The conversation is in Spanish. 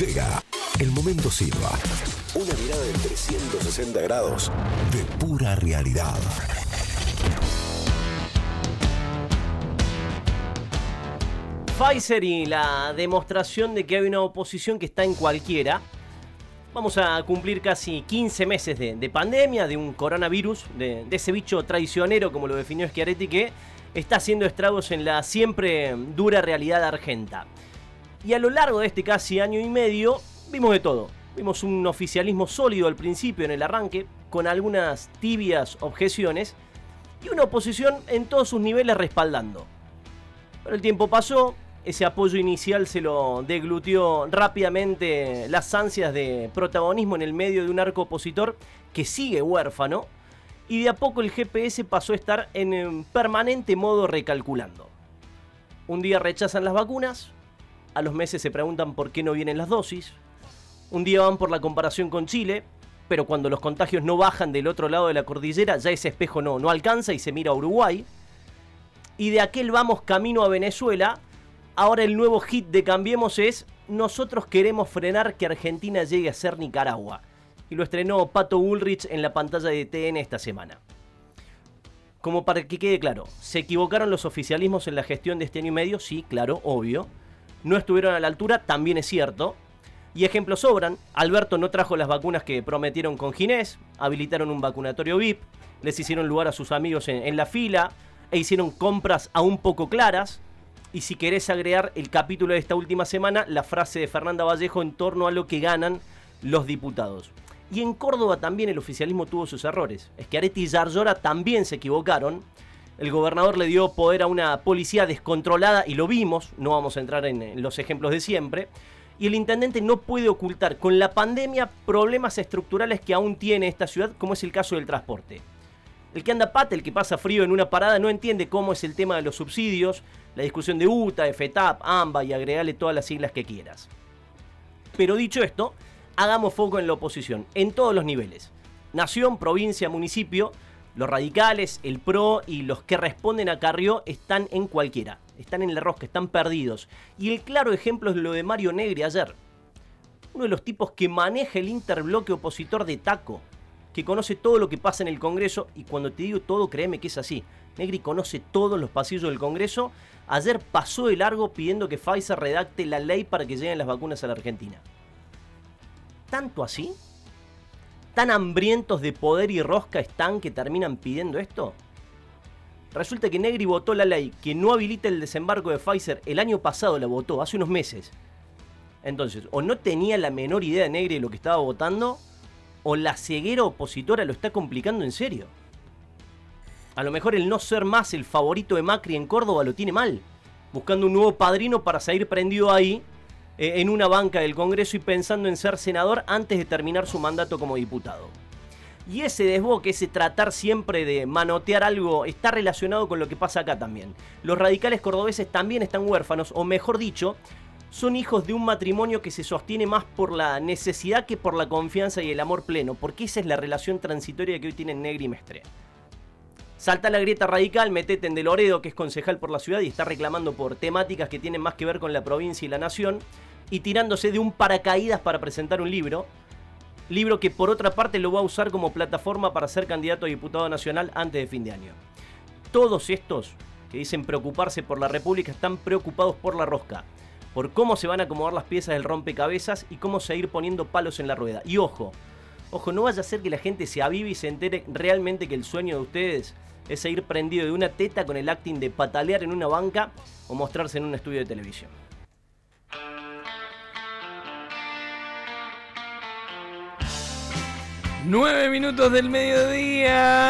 Llega el momento Silva. Una mirada de 360 grados de pura realidad. Pfizer y la demostración de que hay una oposición que está en cualquiera. Vamos a cumplir casi 15 meses de, pandemia, de un coronavirus, de, de, ese bicho traicionero, como lo definió Schiaretti, que está haciendo estragos en la siempre dura realidad argenta. Y a lo largo de este casi año y medio, vimos de todo. Vimos un oficialismo sólido al principio, en el arranque, con algunas tibias objeciones, y una oposición en todos sus niveles respaldando. Pero el tiempo pasó, ese apoyo inicial se lo deglutió rápidamente las ansias de protagonismo en el medio de un arco opositor que sigue huérfano, y de a poco el GPS pasó a estar en permanente modo recalculando. Un día rechazan las vacunas, a los meses se preguntan por qué no vienen las dosis, un día van por la comparación con Chile, pero cuando los contagios no bajan del otro lado de la cordillera, ya ese espejo no, no alcanza y se mira a Uruguay. Y de aquel vamos camino a Venezuela, ahora el nuevo hit de Cambiemos es Nosotros queremos frenar que Argentina llegue a ser Nicaragua. Y lo estrenó Pato Bullrich en la pantalla de TN esta semana. Como para que quede claro, ¿se equivocaron los oficialismos en la gestión de este año y medio? Sí, claro, obvio no estuvieron a la altura, también es cierto. Y ejemplos sobran. Alberto no trajo las vacunas que prometieron con Ginés, habilitaron un vacunatorio VIP, les hicieron lugar a sus amigos en, la fila e hicieron compras aún poco claras. Y si querés agregar el capítulo de esta última semana, la frase de Fernanda Vallejo en torno a lo que ganan los diputados. Y en Córdoba también el oficialismo tuvo sus errores. Es que Areti y Yarlora también se equivocaron el gobernador le dio poder a una policía descontrolada y lo vimos, no vamos a entrar en, los ejemplos de siempre. Y el intendente no puede ocultar con la pandemia problemas estructurales que aún tiene esta ciudad, como es el caso del transporte. El que anda pata, el que pasa frío en una parada, no entiende cómo es el tema de los subsidios, la discusión de UTA, de FETAP, AMBA y agregarle todas las siglas que quieras. Pero dicho esto, hagamos foco en la oposición, en todos los niveles. Nación, provincia, municipio, los radicales, el PRO y los que responden a Carrió están en cualquiera. Están en la rosca, están perdidos. Y el claro ejemplo es lo de Mario Negri ayer. Uno de los tipos que maneja el interbloque opositor de Taco. Que conoce todo lo que pasa en el Congreso. Y cuando te digo todo, créeme que es así. Negri conoce todos los pasillos del Congreso. Ayer pasó de largo pidiendo que Pfizer redacte la ley para que lleguen las vacunas a la Argentina. ¿Tanto así? Tan hambrientos de poder y rosca están que terminan pidiendo esto? Resulta que Negri votó la ley que no habilita el desembarco de Pfizer. El año pasado la votó, hace unos meses. Entonces, o no tenía la menor idea de Negri de lo que estaba votando, o la ceguera opositora lo está complicando en serio. A lo mejor el no ser más el favorito de Macri en Córdoba lo tiene mal, buscando un nuevo padrino para salir prendido ahí en una banca del Congreso y pensando en ser senador antes de terminar su mandato como diputado. Y ese desboque, ese tratar siempre de manotear algo, está relacionado con lo que pasa acá también. Los radicales cordobeses también están huérfanos, o mejor dicho, son hijos de un matrimonio que se sostiene más por la necesidad que por la confianza y el amor pleno, porque esa es la relación transitoria que hoy tienen Negri y Mestre. Salta la grieta radical, metete en De Loredo, que es concejal por la ciudad y está reclamando por temáticas que tienen más que ver con la provincia y la nación y tirándose de un paracaídas para presentar un libro. Libro que por otra parte lo va a usar como plataforma para ser candidato a diputado nacional antes de fin de año. Todos estos que dicen preocuparse por la República están preocupados por la rosca, por cómo se van a acomodar las piezas del rompecabezas y cómo seguir poniendo palos en la rueda. Y ojo, ojo, no vaya a ser que la gente se avive y se entere realmente que el sueño de ustedes es seguir prendido de una teta con el acting de patalear en una banca o mostrarse en un estudio de televisión. 9 minutos del mediodía.